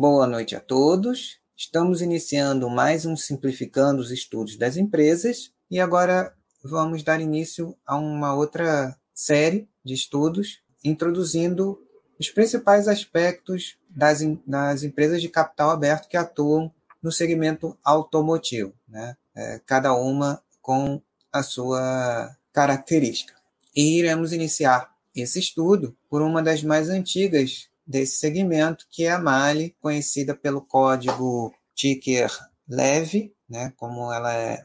Boa noite a todos. Estamos iniciando mais um Simplificando os Estudos das Empresas e agora vamos dar início a uma outra série de estudos introduzindo os principais aspectos das, das empresas de capital aberto que atuam no segmento automotivo, né? É, cada uma com a sua característica. E iremos iniciar esse estudo por uma das mais antigas desse segmento, que é a Mali, conhecida pelo código ticker leve, né, como ela é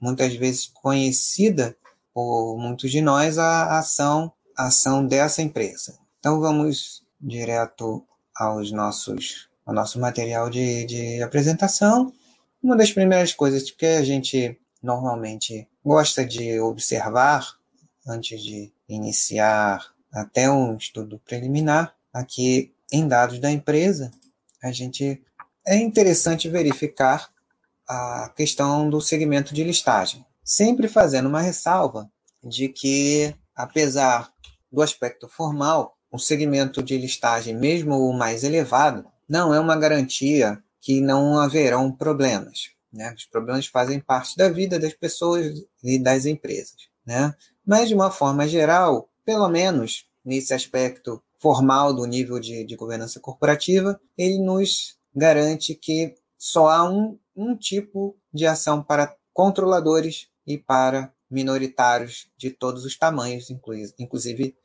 muitas vezes conhecida por muitos de nós, a ação, a ação dessa empresa. Então vamos direto aos nossos, ao nosso material de, de apresentação. Uma das primeiras coisas que a gente normalmente gosta de observar antes de iniciar até um estudo preliminar, aqui em dados da empresa, a gente é interessante verificar a questão do segmento de listagem, sempre fazendo uma ressalva de que, apesar do aspecto formal, o segmento de listagem, mesmo o mais elevado, não é uma garantia que não haverão problemas. Né? Os problemas fazem parte da vida das pessoas e das empresas. Né? Mas, de uma forma geral, pelo menos nesse aspecto formal do nível de, de governança corporativa, ele nos garante que só há um, um tipo de ação para controladores e para minoritários de todos os tamanhos, inclusive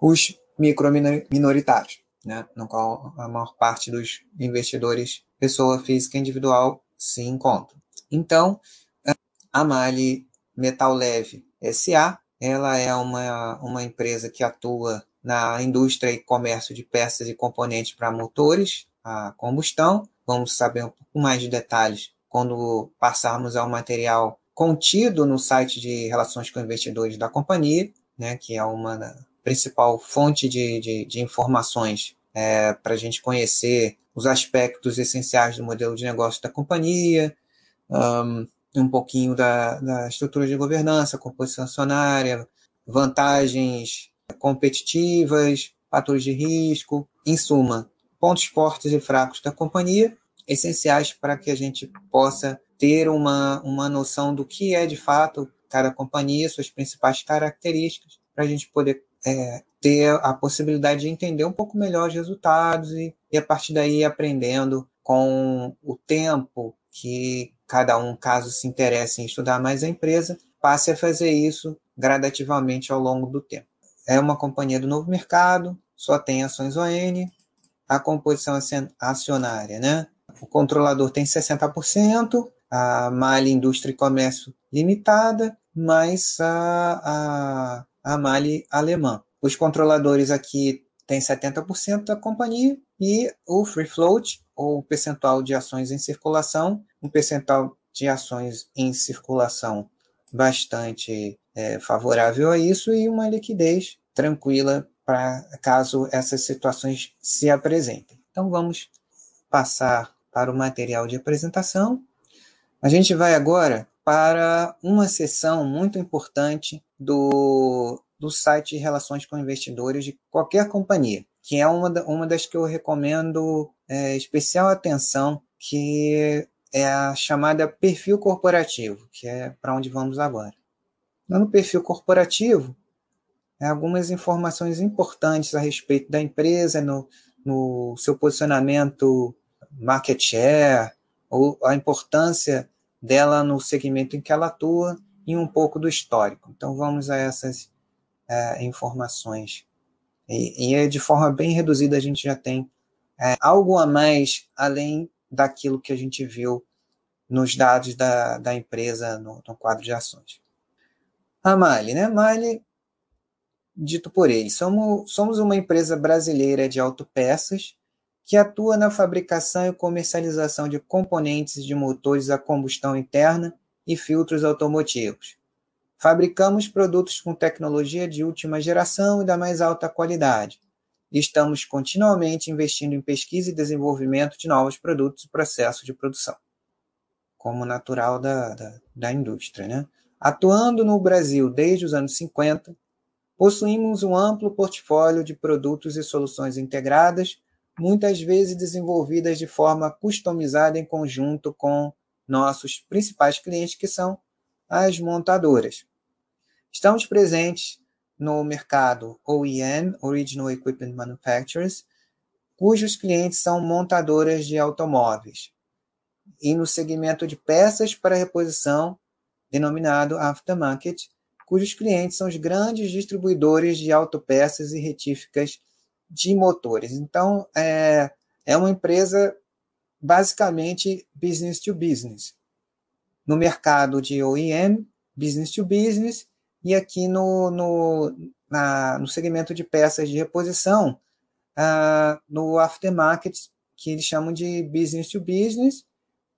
os microminoritários, né, no qual a maior parte dos investidores, pessoa física individual, se encontram. Então, a Mali Metal Leve SA, ela é uma, uma empresa que atua na indústria e comércio de peças e componentes para motores a combustão. Vamos saber um pouco mais de detalhes quando passarmos ao material contido no site de relações com investidores da companhia, né, que é uma principal fonte de, de, de informações é, para a gente conhecer os aspectos essenciais do modelo de negócio da companhia, um, um pouquinho da, da estrutura de governança, composição acionária, vantagens competitivas, fatores de risco, em suma, pontos fortes e fracos da companhia, essenciais para que a gente possa ter uma, uma noção do que é de fato cada companhia, suas principais características, para a gente poder é, ter a possibilidade de entender um pouco melhor os resultados e, e a partir daí aprendendo com o tempo que cada um, caso se interesse em estudar mais a empresa, passe a fazer isso gradativamente ao longo do tempo é uma companhia do novo mercado, só tem ações ON, a composição acionária, né? O controlador tem 60%, a Mali Indústria e Comércio Limitada, mais a, a, a Mali Alemã. Os controladores aqui têm 70% da companhia e o free float, ou percentual de ações em circulação, um percentual de ações em circulação bastante é, favorável a isso e uma liquidez tranquila para caso essas situações se apresentem. Então vamos passar para o material de apresentação. A gente vai agora para uma sessão muito importante do, do site de relações com investidores de qualquer companhia, que é uma, uma das que eu recomendo é, especial atenção, que é a chamada perfil corporativo, que é para onde vamos agora. No perfil corporativo, é, algumas informações importantes a respeito da empresa, no, no seu posicionamento market share, ou a importância dela no segmento em que ela atua e um pouco do histórico. Então vamos a essas é, informações. E, e, de forma bem reduzida a gente já tem é, algo a mais além daquilo que a gente viu nos dados da, da empresa no, no quadro de ações. A Mali, né? Mali, dito por ele, somos, somos uma empresa brasileira de autopeças que atua na fabricação e comercialização de componentes de motores a combustão interna e filtros automotivos. Fabricamos produtos com tecnologia de última geração e da mais alta qualidade. Estamos continuamente investindo em pesquisa e desenvolvimento de novos produtos e processos de produção, como natural da, da, da indústria. Né? Atuando no Brasil desde os anos 50, possuímos um amplo portfólio de produtos e soluções integradas muitas vezes desenvolvidas de forma customizada em conjunto com nossos principais clientes, que são as montadoras. Estamos presentes no mercado OEM, Original Equipment Manufacturers, cujos clientes são montadoras de automóveis, e no segmento de peças para reposição, denominado aftermarket, cujos clientes são os grandes distribuidores de autopeças e retíficas de motores. Então, é, é uma empresa basicamente business to business. No mercado de OEM, business to business, e aqui no, no, na, no segmento de peças de reposição, uh, no aftermarket, que eles chamam de business to business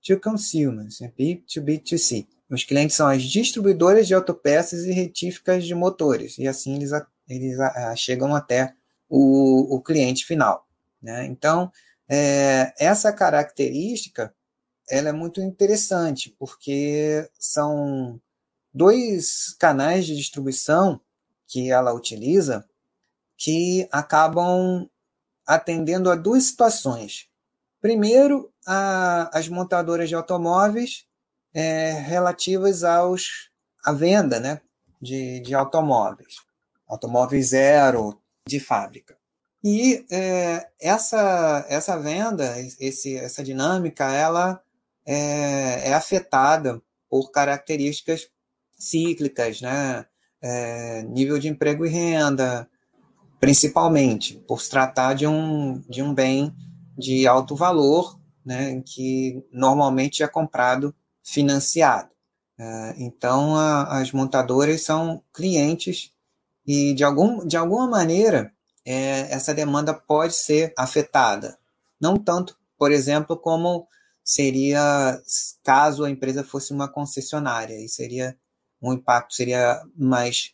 to consumers, né? B2B2C os clientes são as distribuidoras de autopeças e retíficas de motores, e assim eles, eles a, a, chegam até o, o cliente final. Né? Então, é, essa característica ela é muito interessante, porque são dois canais de distribuição que ela utiliza que acabam atendendo a duas situações. Primeiro, a, as montadoras de automóveis é, relativas aos à venda né, de, de automóveis, automóveis zero de fábrica. E é, essa, essa venda, esse, essa dinâmica, ela é, é afetada por características cíclicas, né? É, nível de emprego e renda, principalmente, por se tratar de um, de um bem de alto valor, né, que normalmente é comprado financiado. É, então, as montadoras são clientes e, de, algum, de alguma maneira, é, essa demanda pode ser afetada. Não tanto, por exemplo, como seria caso a empresa fosse uma concessionária, e seria um impacto seria mais,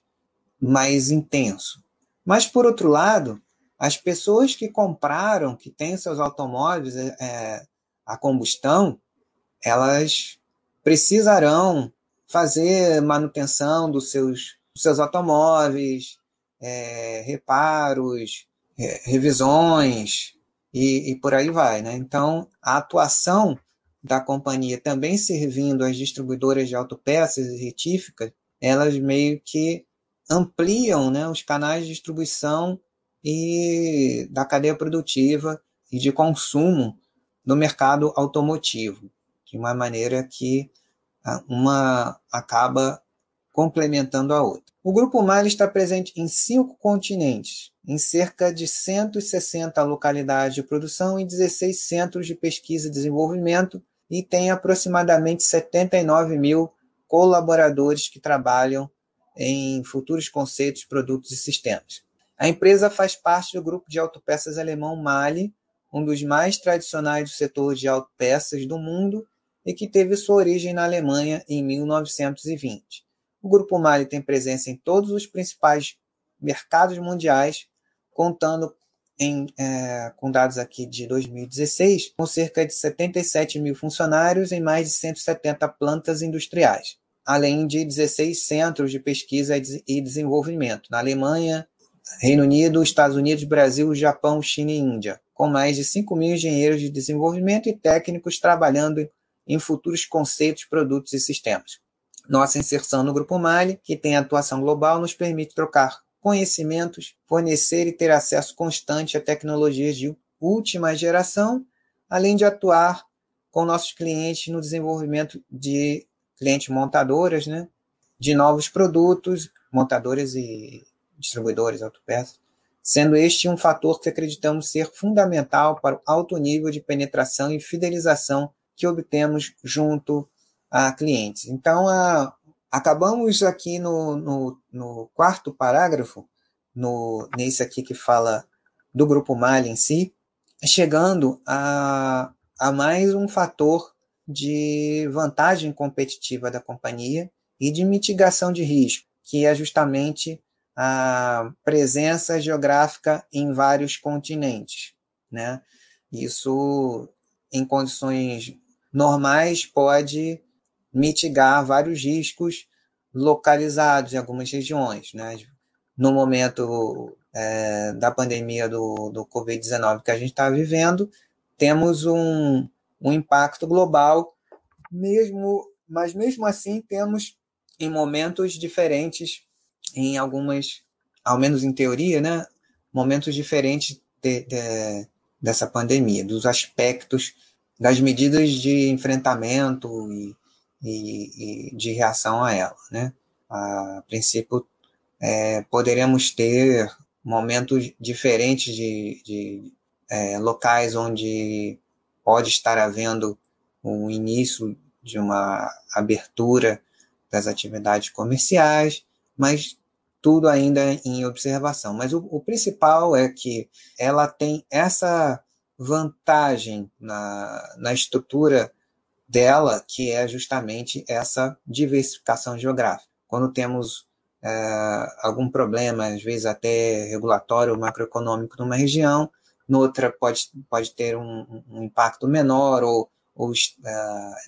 mais intenso. Mas, por outro lado, as pessoas que compraram, que têm seus automóveis é a combustão, elas precisarão fazer manutenção dos seus, dos seus automóveis, é, reparos, é, revisões e, e, por aí vai. Né? Então, a atuação da companhia também servindo as distribuidoras de autopeças e retíficas, elas meio que ampliam né, os canais de distribuição e da cadeia produtiva e de consumo no mercado automotivo, de uma maneira que ah, uma acaba complementando a outra. O Grupo Mali está presente em cinco continentes, em cerca de 160 localidades de produção e 16 centros de pesquisa e desenvolvimento e tem aproximadamente 79 mil colaboradores que trabalham em futuros conceitos, produtos e sistemas. A empresa faz parte do grupo de autopeças alemão Mali, um dos mais tradicionais do setor de autopeças do mundo e que teve sua origem na Alemanha em 1920. O Grupo Mali tem presença em todos os principais mercados mundiais, contando em, é, com dados aqui de 2016, com cerca de 77 mil funcionários em mais de 170 plantas industriais, além de 16 centros de pesquisa e desenvolvimento na Alemanha, Reino Unido, Estados Unidos, Brasil, Japão, China e Índia, com mais de 5 mil engenheiros de desenvolvimento e técnicos trabalhando em futuros conceitos, produtos e sistemas. Nossa inserção no Grupo Mali, que tem atuação global, nos permite trocar conhecimentos, fornecer e ter acesso constante a tecnologias de última geração, além de atuar com nossos clientes no desenvolvimento de clientes montadoras, né, de novos produtos, montadoras e distribuidores, autopeças, sendo este um fator que acreditamos ser fundamental para o alto nível de penetração e fidelização que obtemos junto a clientes. Então, a, acabamos aqui no, no, no, quarto parágrafo, no, nesse aqui que fala do grupo Malha em si, chegando a, a mais um fator de vantagem competitiva da companhia e de mitigação de risco, que é justamente a presença geográfica em vários continentes. Né? Isso, em condições normais, pode mitigar vários riscos localizados em algumas regiões. Né? No momento é, da pandemia do, do Covid-19 que a gente está vivendo, temos um, um impacto global, mesmo, mas mesmo assim temos em momentos diferentes, em algumas, ao menos em teoria, né, momentos diferentes de, de, dessa pandemia, dos aspectos, das medidas de enfrentamento e, e, e de reação a ela. Né? A princípio, é, poderemos ter momentos diferentes de, de é, locais onde pode estar havendo um início de uma abertura das atividades comerciais, mas tudo ainda em observação. Mas o, o principal é que ela tem essa vantagem na, na estrutura dela, que é justamente essa diversificação geográfica. Quando temos é, algum problema, às vezes até regulatório ou macroeconômico numa região, noutra pode, pode ter um, um impacto menor ou, ou uh,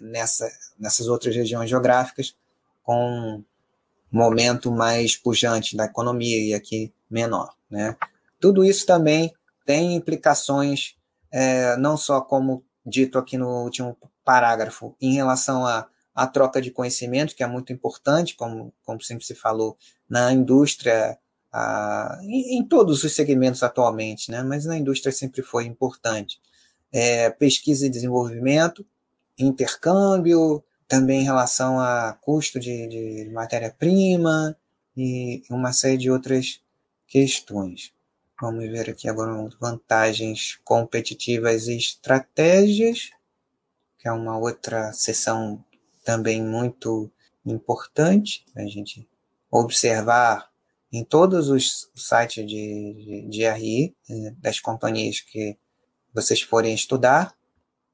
nessa, nessas outras regiões geográficas com momento mais pujante da economia e aqui menor. Né? Tudo isso também tem implicações, é, não só como dito aqui no último parágrafo, em relação à, à troca de conhecimento, que é muito importante, como, como sempre se falou, na indústria, a, em, em, todos os segmentos atualmente, né? mas na indústria sempre foi importante. É, pesquisa e desenvolvimento, intercâmbio, também em relação a custo de, de matéria-prima e uma série de outras questões. Vamos ver aqui agora vantagens competitivas e estratégias, que é uma outra seção também muito importante a gente observar em todos os sites de, de, de RI, eh, das companhias que vocês forem estudar,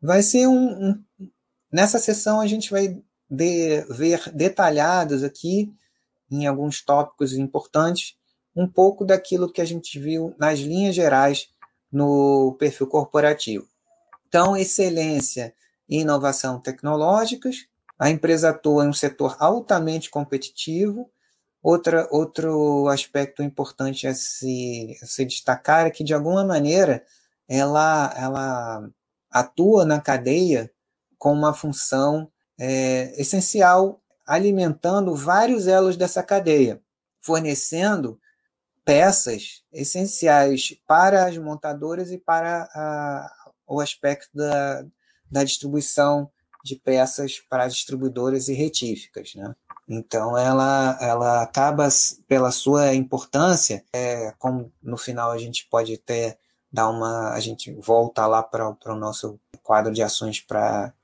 vai ser um, um, Nessa sessão a gente vai de, ver detalhados aqui, em alguns tópicos importantes, um pouco daquilo que a gente viu nas linhas gerais no perfil corporativo. Então, excelência e inovação tecnológicas. A empresa atua em um setor altamente competitivo. Outra, outro aspecto importante a se, a se destacar é que, de alguma maneira, ela, ela atua na cadeia com uma função é, essencial, alimentando vários elos dessa cadeia, fornecendo peças essenciais para as montadoras e para a, o aspecto da, da distribuição de peças para as distribuidoras e retíficas. Né? Então, ela, ela acaba, pela sua importância, é, como no final a gente pode até dar uma. A gente volta lá para o nosso quadro de ações para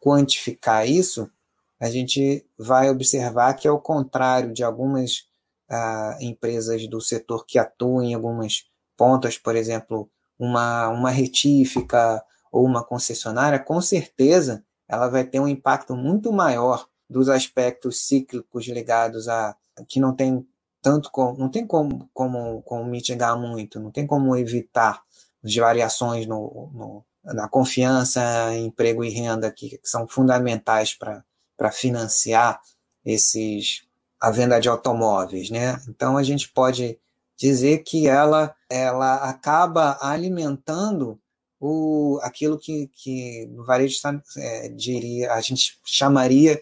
quantificar isso, a gente vai observar que, ao contrário de algumas ah, empresas do setor que atuam em algumas pontas, por exemplo, uma, uma retífica ou uma concessionária, com certeza ela vai ter um impacto muito maior dos aspectos cíclicos ligados a que não tem tanto como, não tem como, como, como mitigar muito, não tem como evitar as variações no, no, na confiança, emprego e renda, que, que são fundamentais para financiar esses a venda de automóveis, né? Então a gente pode dizer que ela ela acaba alimentando o aquilo que, que no varejo é, diria a gente chamaria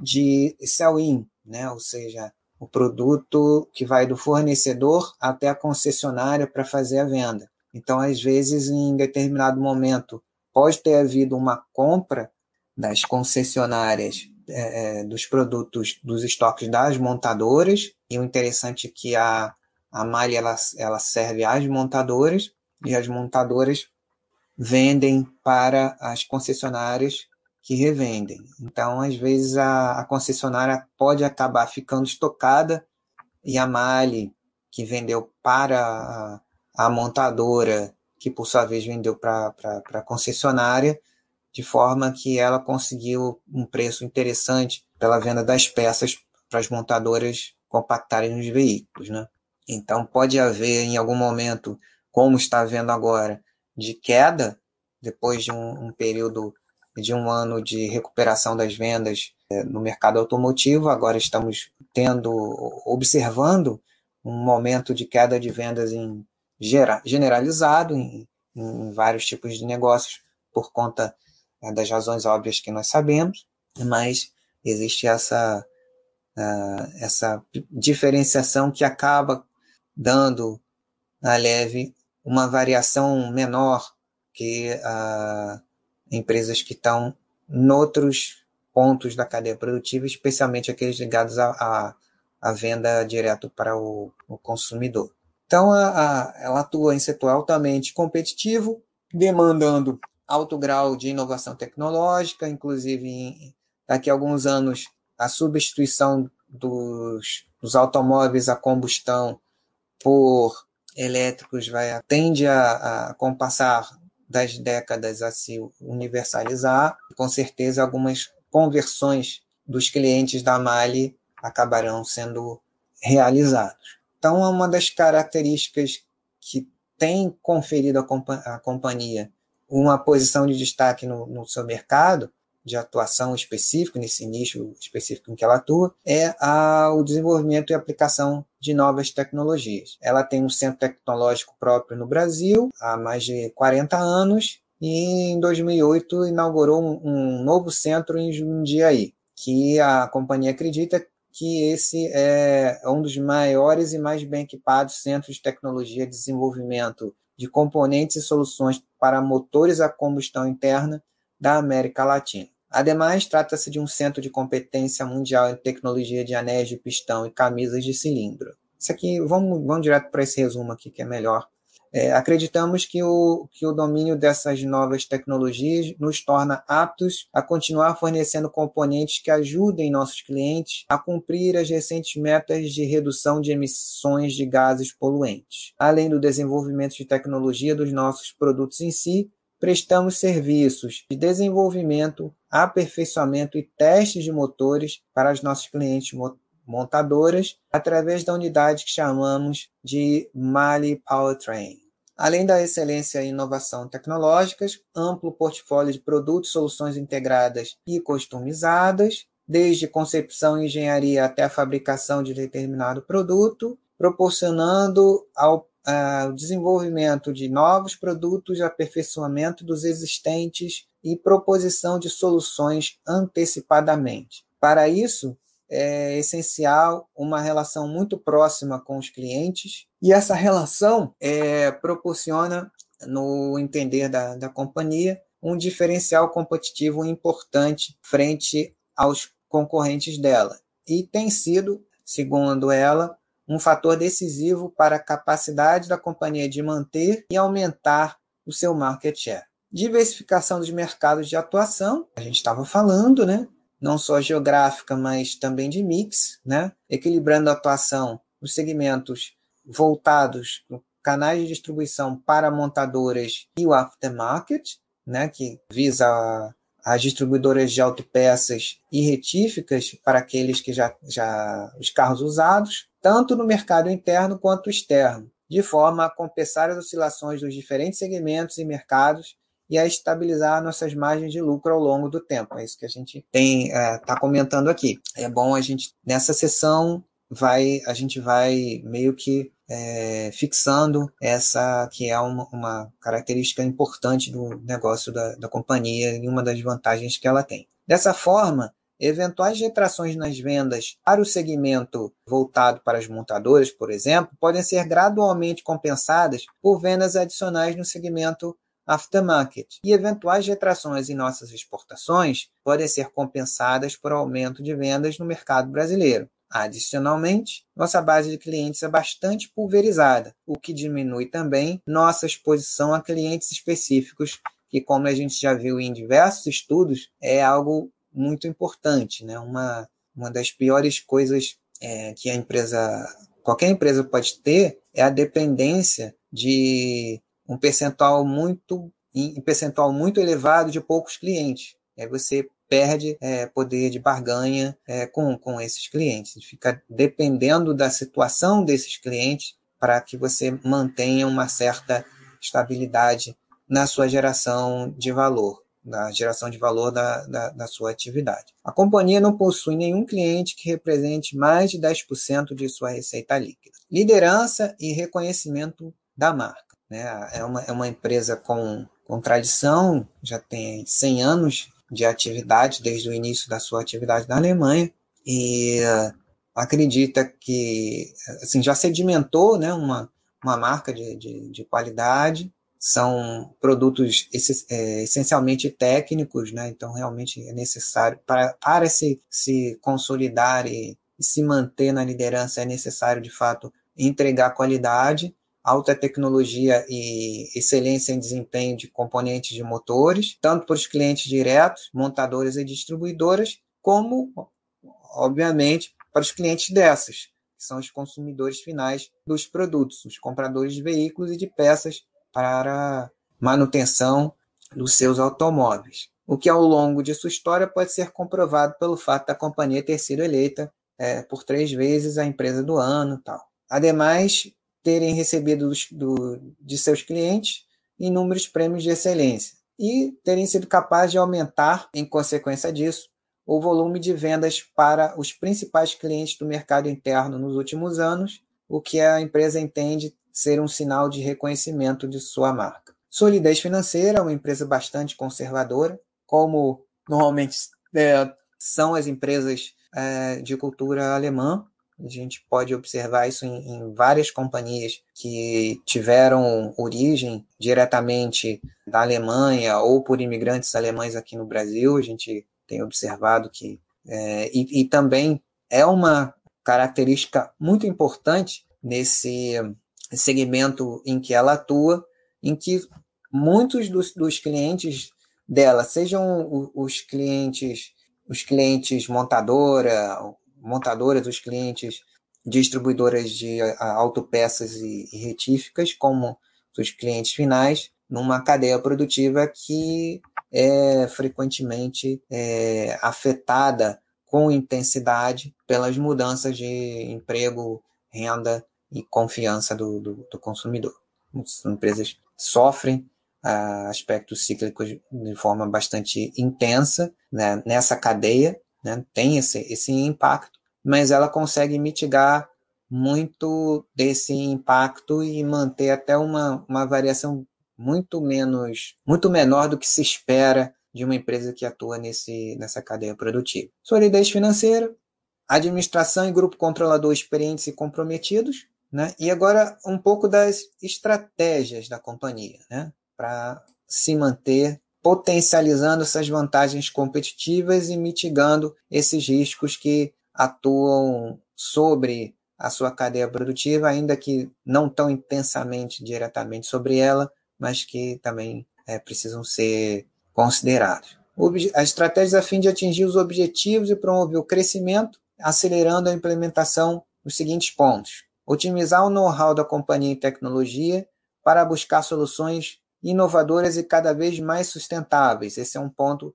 de sell-in, né? Ou seja, o produto que vai do fornecedor até a concessionária para fazer a venda. Então, às vezes, em determinado momento, pode ter havido uma compra das concessionárias é, é, dos produtos, dos estoques das montadoras, e o interessante é que a, a malha ela, ela serve às montadoras, e as montadoras vendem para as concessionárias que revendem. Então, às vezes, a, a concessionária pode acabar ficando estocada e a malha que vendeu para a, a montadora, que por sua vez vendeu para a concessionária, de forma que ela conseguiu um preço interessante pela venda das peças para as montadoras compactarem os veículos. Né? Então, pode haver em algum momento, como está havendo agora, de queda, depois de um, um período de um ano de recuperação das vendas é, no mercado automotivo, agora estamos tendo, observando um momento de queda de vendas em, generalizado em, em vários tipos de negócios por conta né, das razões óbvias que nós sabemos, mas existe essa, uh, essa diferenciação que acaba dando a leve uma variação menor que uh, empresas que estão noutros pontos da cadeia produtiva, especialmente aqueles ligados à, à, venda direto para o, o consumidor. Então, a, a, ela atua em setor altamente competitivo, demandando alto grau de inovação tecnológica, inclusive daqui a alguns anos a substituição dos, dos automóveis a combustão por elétricos vai tende a, a com o passar das décadas a se universalizar. Com certeza algumas conversões dos clientes da Mali acabarão sendo realizadas. Então, é uma das características que tem conferido à companhia uma posição de destaque no, no seu mercado de atuação específico, nesse nicho específico em que ela atua, é a, o desenvolvimento e aplicação de novas tecnologias. Ela tem um centro tecnológico próprio no Brasil há mais de 40 anos e em 2008 inaugurou um, um novo centro em Jundiaí, que a companhia acredita que esse é um dos maiores e mais bem equipados centros de tecnologia de desenvolvimento de componentes e soluções para motores a combustão interna da América Latina. Ademais, trata-se de um centro de competência mundial em tecnologia de anéis de pistão e camisas de cilindro. Isso aqui, vamos, vamos direto para esse resumo aqui que é melhor. É, acreditamos que o, que o domínio dessas novas tecnologias nos torna aptos a continuar fornecendo componentes que ajudem nossos clientes a cumprir as recentes metas de redução de emissões de gases poluentes. Além do desenvolvimento de tecnologia dos nossos produtos em si, prestamos serviços de desenvolvimento, aperfeiçoamento e testes de motores para os nossos clientes montadoras através da unidade que chamamos de Mali Powertrain. Além da excelência e inovação tecnológicas, amplo portfólio de produtos, soluções integradas e customizadas, desde concepção e engenharia até a fabricação de determinado produto, proporcionando ao uh, desenvolvimento de novos produtos, aperfeiçoamento dos existentes e proposição de soluções antecipadamente. Para isso, é essencial uma relação muito próxima com os clientes e essa relação é, proporciona, no entender da, da companhia, um diferencial competitivo importante frente aos concorrentes dela e tem sido, segundo ela, um fator decisivo para a capacidade da companhia de manter e aumentar o seu market share. Diversificação dos mercados de atuação, a gente estava falando, né? Não só geográfica, mas também de mix, né? equilibrando a atuação nos segmentos voltados canais de distribuição para montadoras e o aftermarket, né? que visa as distribuidoras de autopeças e retíficas para aqueles que já, já os carros usados, tanto no mercado interno quanto externo, de forma a compensar as oscilações dos diferentes segmentos e mercados e a estabilizar nossas margens de lucro ao longo do tempo. É isso que a gente tem está é, comentando aqui. É bom a gente nessa sessão vai a gente vai meio que é, fixando essa que é uma, uma, característica importante do negócio da, da companhia e uma das vantagens que ela tem. Dessa forma, eventuais retrações nas vendas para o segmento voltado para as montadoras, por exemplo, podem ser gradualmente compensadas por vendas adicionais no segmento aftermarket, e eventuais retrações em nossas exportações podem ser compensadas por aumento de vendas no mercado brasileiro. Adicionalmente, nossa base de clientes é bastante pulverizada, o que diminui também nossa exposição a clientes específicos, que, como a gente já viu em diversos estudos, é algo muito importante. Né? Uma, uma das piores coisas é, que a empresa, qualquer empresa pode ter é a dependência de um percentual muito um percentual muito elevado de poucos clientes. Aí você perde é, poder de barganha é, com, com esses clientes. Fica dependendo da situação desses clientes para que você mantenha uma certa estabilidade na sua geração de valor. da geração de valor da, da, da, sua atividade. A companhia não possui nenhum cliente que represente mais de 10% de sua receita líquida. Liderança e reconhecimento da marca. Né? É, uma, é uma empresa com, com tradição, já tem 100 anos de atividade, desde o início da sua atividade na Alemanha, e acredita que assim, já sedimentou né, uma, uma marca de, de, de qualidade, são produtos é, essencialmente técnicos, né? então realmente é necessário, para, para se, se consolidar e, e se manter na liderança, é necessário de fato entregar qualidade, alta tecnologia e excelência em desempenho de componentes de motores, tanto para os clientes diretos, montadoras e distribuidoras, como, obviamente, para os clientes dessas, que são os consumidores finais dos produtos, os compradores de veículos e de peças para manutenção dos seus automóveis. O que ao longo de sua história pode ser comprovado pelo fato da companhia ter sido eleita é, por três vezes a empresa do ano, tal. Ademais, terem recebido do, de seus clientes inúmeros prêmios de excelência e terem sido capazes de aumentar, em consequência disso, o volume de vendas para os principais clientes do mercado interno nos últimos anos, o que a empresa entende ser um sinal de reconhecimento de sua marca. Solidez financeira, uma empresa bastante conservadora, como normalmente é, são as empresas é, de cultura alemã. A gente pode observar isso em, em, várias companhias que tiveram origem diretamente da Alemanha ou por imigrantes alemães aqui no Brasil. A gente tem observado que. É, e, e também é uma característica muito importante nesse segmento em que ela atua, em que muitos dos, dos clientes dela, sejam os clientes, os clientes montadora, montadoras, os clientes distribuidoras de autopeças e, retíficas, como os clientes finais, numa cadeia produtiva que é frequentemente é, afetada com intensidade pelas mudanças de emprego, renda e confiança do, do, do consumidor. As empresas sofrem ah, aspectos cíclicos de forma bastante intensa né, nessa cadeia, né, tem esse, esse impacto, mas ela consegue mitigar muito desse impacto e manter até uma, uma variação muito menos, muito menor do que se espera de uma empresa que atua nesse, nessa cadeia produtiva. Solidez financeira, administração e grupo controlador experientes e comprometidos, né? E agora um pouco das estratégias da companhia né? para se manter potencializando essas vantagens competitivas e mitigando esses riscos que atuam sobre a sua cadeia produtiva, ainda que não tão intensamente diretamente sobre ela, mas que também é, precisam ser considerados. As estratégias a fim de atingir os objetivos e promover o crescimento, acelerando a implementação dos seguintes pontos: otimizar o know-how da companhia em tecnologia para buscar soluções inovadoras e cada vez mais sustentáveis. Esse é um ponto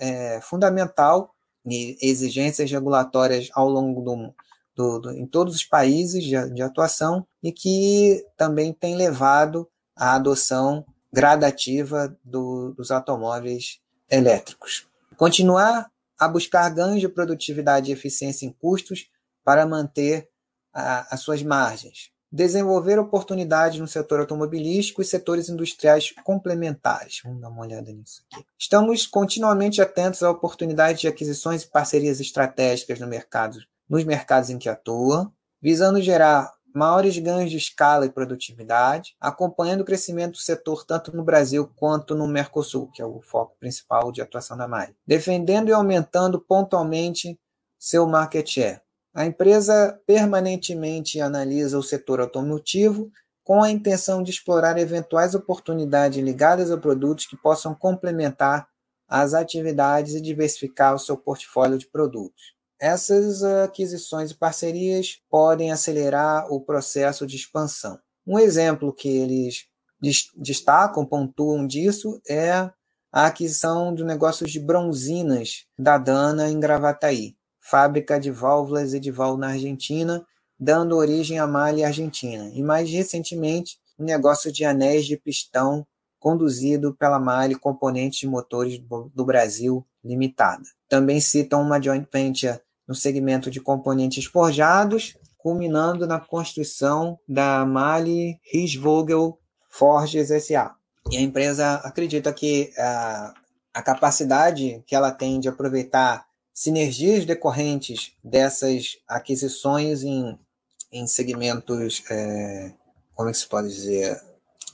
é, fundamental e exigências regulatórias ao longo do, do, do, em todos os países de, de atuação e que também tem levado à adoção gradativa do, dos automóveis elétricos. Continuar a buscar ganhos de produtividade e eficiência em custos para manter a, as suas margens. Desenvolver oportunidades no setor automobilístico e setores industriais complementares. Vamos dar uma olhada nisso aqui. Estamos continuamente atentos a oportunidades de aquisições e parcerias estratégicas no mercado, nos mercados em que atua, visando gerar maiores ganhos de escala e produtividade, acompanhando o crescimento do setor tanto no Brasil quanto no Mercosul, que é o foco principal de atuação da MAI, defendendo e aumentando pontualmente seu market share, a empresa permanentemente analisa o setor automotivo com a intenção de explorar eventuais oportunidades ligadas a produtos que possam complementar as atividades e diversificar o seu portfólio de produtos. Essas aquisições e parcerias podem acelerar o processo de expansão. Um exemplo que eles destacam, pontuam disso, é a aquisição de negócios de bronzinas da Dana em Gravataí fábrica de válvulas Edival na Argentina, dando origem à malha argentina, e mais recentemente o um negócio de anéis de pistão conduzido pela Mali Componentes de Motores do Brasil Limitada. Também citam uma joint venture no segmento de componentes forjados, culminando na construção da Mali Riesvogel Forges SA. E a empresa acredita que a, a capacidade que ela tem de aproveitar sinergias decorrentes dessas aquisições em, em segmentos, é, como é que se pode dizer,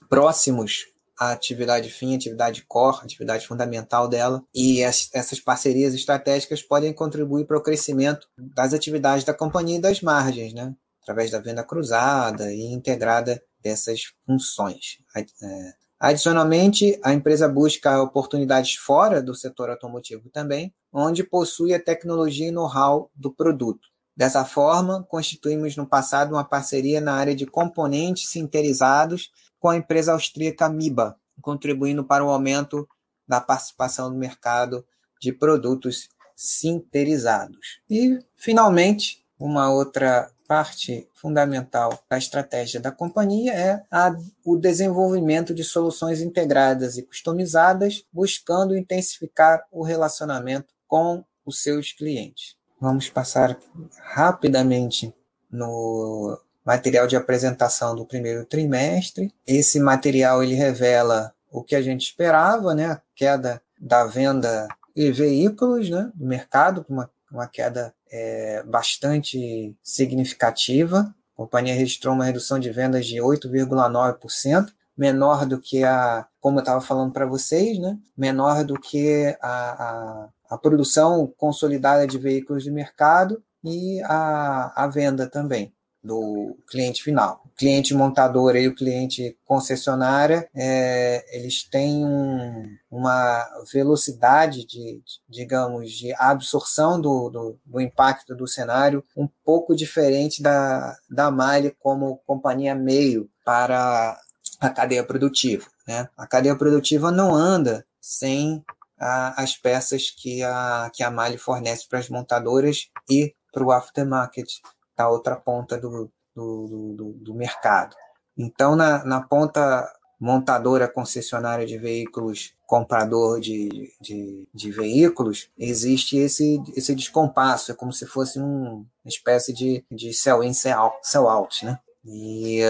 próximos à atividade fim, atividade core, atividade fundamental dela, e as, essas parcerias estratégicas podem contribuir para o crescimento das atividades da companhia e das margens, né? através da venda cruzada e integrada dessas funções. É, adicionalmente, a empresa busca oportunidades fora do setor automotivo também, onde possui a tecnologia e know-how do produto. Dessa forma, constituímos no passado uma parceria na área de componentes sinterizados com a empresa austríaca MIBA, contribuindo para o aumento da participação no mercado de produtos sinterizados. E, finalmente, uma outra parte fundamental da estratégia da companhia é a, o desenvolvimento de soluções integradas e customizadas, buscando intensificar o relacionamento com os seus clientes. Vamos passar rapidamente no material de apresentação do primeiro trimestre. Esse material ele revela o que a gente esperava, né? A queda da venda de veículos, né? Do mercado, uma, uma queda é, bastante significativa. A companhia registrou uma redução de vendas de 8,9%, menor do que a, como eu estava falando para vocês, né? menor do que a, a, a, produção consolidada de veículos de mercado e a, a venda também do cliente final. Cliente montador e o cliente concessionária, é, eles têm um, uma velocidade de, digamos, de absorção do, do, do, impacto do cenário um pouco diferente da, da Malha como companhia meio para a cadeia produtiva. Né? A cadeia produtiva não anda sem a, as peças que a, que a Mali fornece para as montadoras e para o aftermarket na outra ponta do, do, do, do mercado. Então, na, na ponta montadora concessionária de veículos, comprador de, de, de, veículos, existe esse, esse descompasso, é como se fosse um, uma espécie de, de sell-in, sell-out, sell out, né? E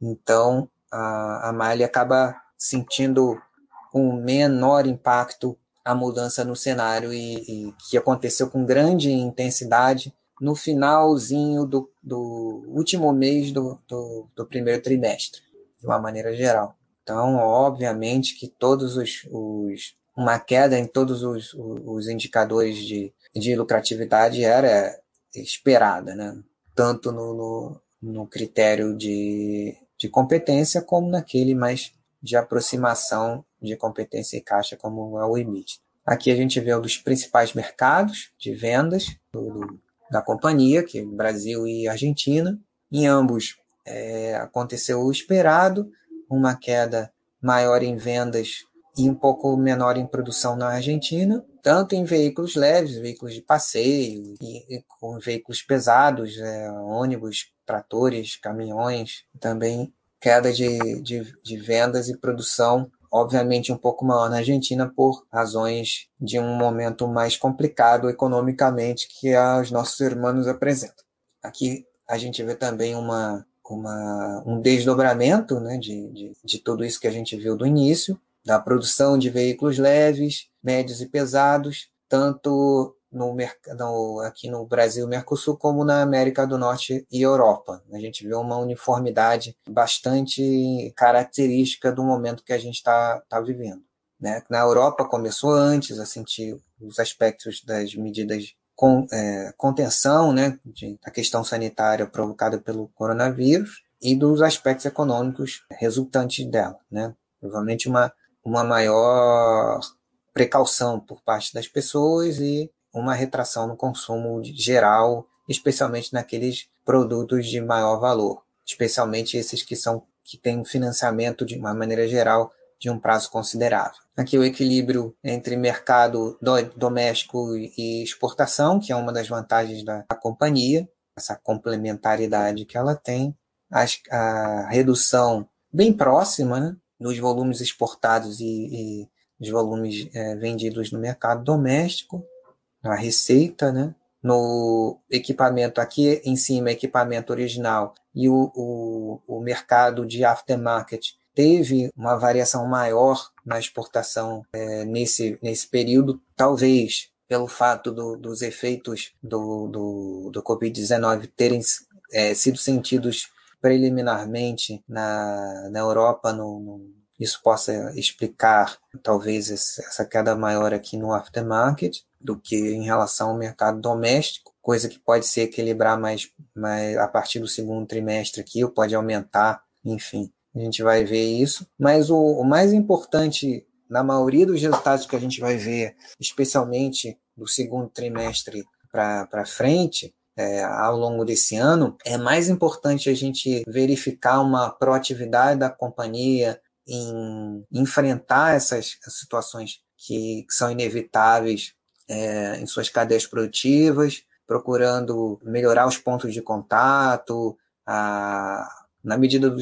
então a, a acaba sentindo com menor impacto a mudança no cenário e, e que aconteceu com grande intensidade no finalzinho do, do último mês do, do, do, primeiro trimestre, de uma maneira geral. Então, obviamente que todos os, os uma queda em todos os, os indicadores de, de lucratividade era esperada, né? tanto no, no, no critério de, de competência como naquele mais de aproximação de competência e caixa, como é o EBIT. Aqui a gente vê um dos principais mercados de vendas do, da companhia, que é Brasil e Argentina. Em ambos é, aconteceu o esperado, uma queda maior em vendas e um pouco menor em produção na Argentina, tanto em veículos leves, veículos de passeio, e, e com veículos pesados, é, ônibus, tratores, caminhões, também queda de, de, de vendas e produção obviamente um pouco maior na Argentina por razões de um momento mais complicado economicamente que os nossos irmãos apresentam. Aqui a gente vê também uma, uma, um desdobramento né, de, de, de tudo isso que a gente viu do início, da produção de veículos leves, médios e pesados, tanto no, no, aqui no Brasil Mercosul, como na América do Norte e Europa. A gente vê uma uniformidade bastante característica do momento que a gente está tá vivendo. Né? Na Europa começou antes a sentir os aspectos das medidas com é, contenção né, de, da questão sanitária provocada pelo coronavírus e dos aspectos econômicos resultantes dela. Né? Provavelmente uma, uma maior precaução por parte das pessoas e uma retração no consumo geral, especialmente naqueles produtos de maior valor, especialmente esses que são que têm financiamento de uma maneira geral de um prazo considerável. Aqui o equilíbrio entre mercado do, doméstico e exportação, que é uma das vantagens da, da companhia, essa complementariedade que ela tem, a, a redução bem próxima, né? nos volumes exportados e, e os volumes é, vendidos no mercado doméstico, a receita, né? no equipamento aqui em cima, equipamento original, e o, o, o mercado de aftermarket teve uma variação maior na exportação é, nesse, nesse período, talvez pelo fato do, dos efeitos do, do, do Covid-19 terem é, sido sentidos preliminarmente na, na Europa, no, no, isso possa explicar talvez essa queda maior aqui no aftermarket do que em relação ao mercado doméstico, coisa que pode se equilibrar mais, mais a partir do segundo trimestre aqui, ou pode aumentar, enfim, a gente vai ver isso. Mas o, o mais importante na maioria dos resultados que a gente vai ver, especialmente do segundo trimestre para frente, é, ao longo desse ano, é mais importante a gente verificar uma proatividade da companhia em enfrentar essas situações que, que são inevitáveis é, em suas cadeias produtivas, procurando melhorar os pontos de contato, a, na medida do,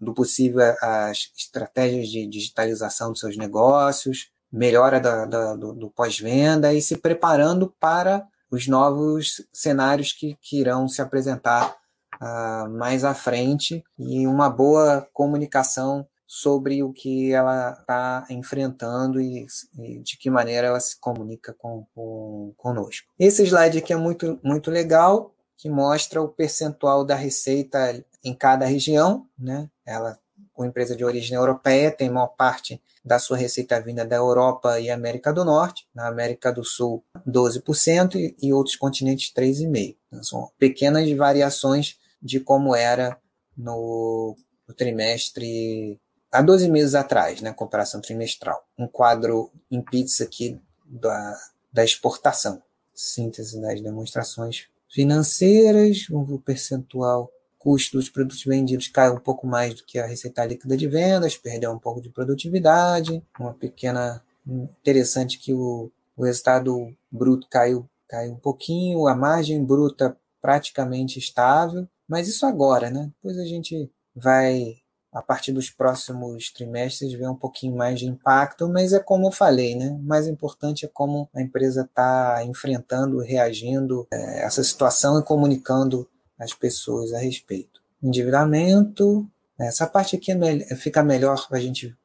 do possível, as estratégias de digitalização dos seus negócios, melhora da, da, do, do pós-venda e se preparando para os novos cenários que, que irão se apresentar uh, mais à frente. E uma boa comunicação sobre o que ela está enfrentando e, e, de que maneira ela se comunica com, com, conosco. Esse slide aqui é muito, muito legal, que mostra o percentual da receita em cada região. Né? Ela, com empresa de origem europeia, tem maior parte da sua receita vinda da Europa e América do Norte, na América do Sul 12% e, e outros continentes 3,5%. Então, são pequenas variações de como era no, no trimestre há 12 meses atrás, né, comparação trimestral. Um quadro em pizza aqui da, da exportação. Síntese das demonstrações financeiras, o percentual custo dos produtos vendidos caiu um pouco mais do que a receita líquida de vendas, perdeu um pouco de produtividade, uma pequena interessante que o, o resultado bruto caiu, caiu um pouquinho, a margem bruta praticamente estável, mas isso agora, né? Depois a gente vai a partir dos próximos trimestres ver um pouquinho mais de impacto, mas é como eu falei, né? O mais importante é como a empresa está enfrentando, reagindo é, essa situação e comunicando as pessoas a respeito. Endividamento, essa parte aqui é fica melhor para a gente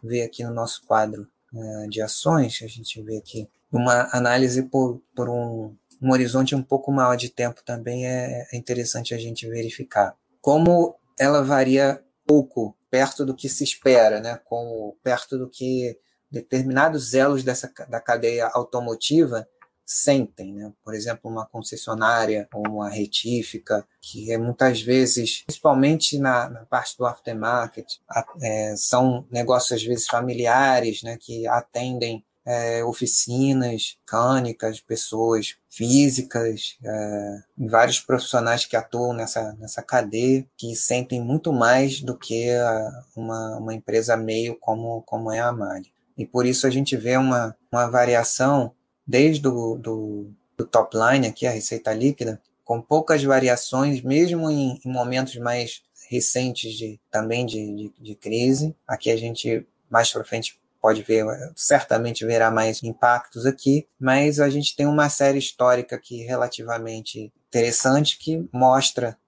ver aqui no nosso quadro é, de ações, a gente vê aqui uma análise por, por um, um horizonte um pouco maior de tempo também é, é interessante a gente verificar. Como ela varia pouco perto do que se espera, né? Como perto do que determinados elos dessa da cadeia automotiva sentem, né? Por exemplo, uma concessionária ou uma retífica, que é muitas vezes, principalmente na, na parte do aftermarket, é, são negócios às vezes familiares, né? Que atendem é, oficinas mecânicas, pessoas físicas, é, vários profissionais que atuam nessa, nessa cadeia, que sentem muito mais do que a, uma, uma empresa meio como, como é a Mali. E por isso a gente vê uma, uma variação desde do, do, do top line, aqui, a receita líquida, com poucas variações, mesmo em, em momentos mais recentes de, também de, de, de crise. Aqui a gente mais para frente pode ver, certamente verá mais impactos aqui, mas a gente tem uma série histórica aqui relativamente interessante que mostra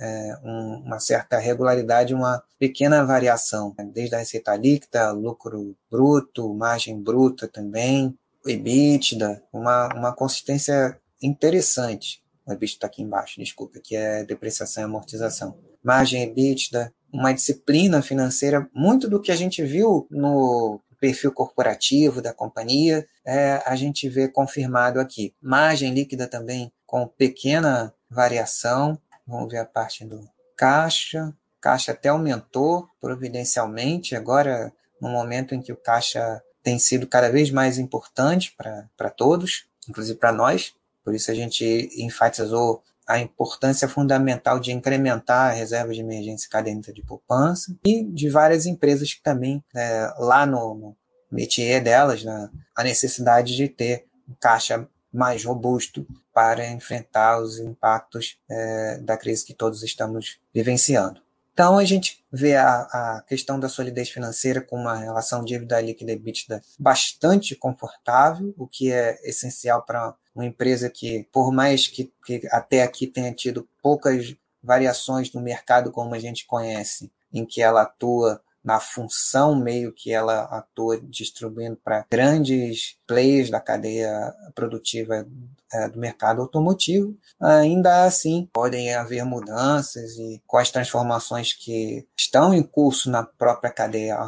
é, uma certa regularidade, uma pequena variação, né? desde a receita líquida, lucro bruto, margem bruta também, EBITDA, uma, uma consistência interessante. O EBITDA está aqui embaixo, desculpa, que é depreciação e amortização. Margem EBITDA, uma disciplina financeira, muito do que a gente viu no perfil corporativo da companhia, é, a gente vê confirmado aqui. Margem líquida também com pequena variação. Vamos ver a parte do caixa. Caixa até aumentou providencialmente, agora no momento em que o caixa tem sido cada vez mais importante para todos, inclusive para nós. Por isso a gente enfatizou a importância fundamental de incrementar a reserva de emergência cadência de poupança e de várias empresas que também, é, lá no, no métier delas, né, a necessidade de ter um caixa mais robusto para enfrentar os impactos é, da crise que todos estamos vivenciando. Então, a gente vê a, a questão da solidez financeira com uma relação dívida líquida EBITDA bastante confortável, o que é essencial para uma empresa que, por mais que, que até aqui tenha tido poucas variações no mercado como a gente conhece, em que ela atua na função meio que ela atua distribuindo para grandes players da cadeia produtiva é, do mercado automotivo, ainda assim podem haver mudanças e com as transformações que estão em curso na própria cadeia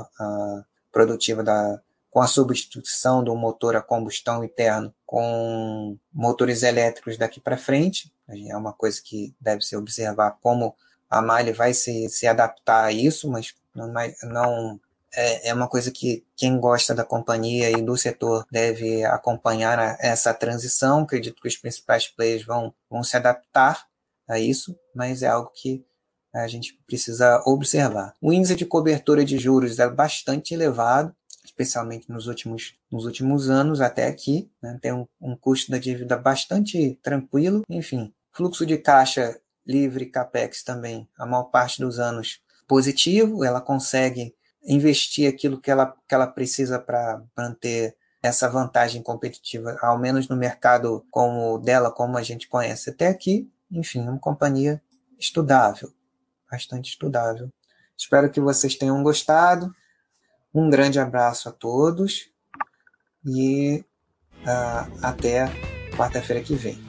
produtiva da com a substituição do motor a combustão interno com motores elétricos daqui para frente, é uma coisa que deve se observar como a Mali vai se, se adaptar a isso, mas não, não é, é uma coisa que quem gosta da companhia e do setor deve acompanhar a, essa transição. Acredito que os principais players vão, vão se adaptar a isso, mas é algo que a gente precisa observar. O índice de cobertura de juros é bastante elevado, especialmente nos últimos, nos últimos anos até aqui. Né? Tem um, um custo da dívida bastante tranquilo. Enfim, fluxo de caixa livre capex também, a maior parte dos anos positivo, ela consegue investir aquilo que ela, que ela precisa para manter essa vantagem competitiva, ao menos no mercado como dela, como a gente conhece até aqui. Enfim, uma companhia estudável, bastante estudável. Espero que vocês tenham gostado. Um grande abraço a todos e uh, até quarta-feira que vem.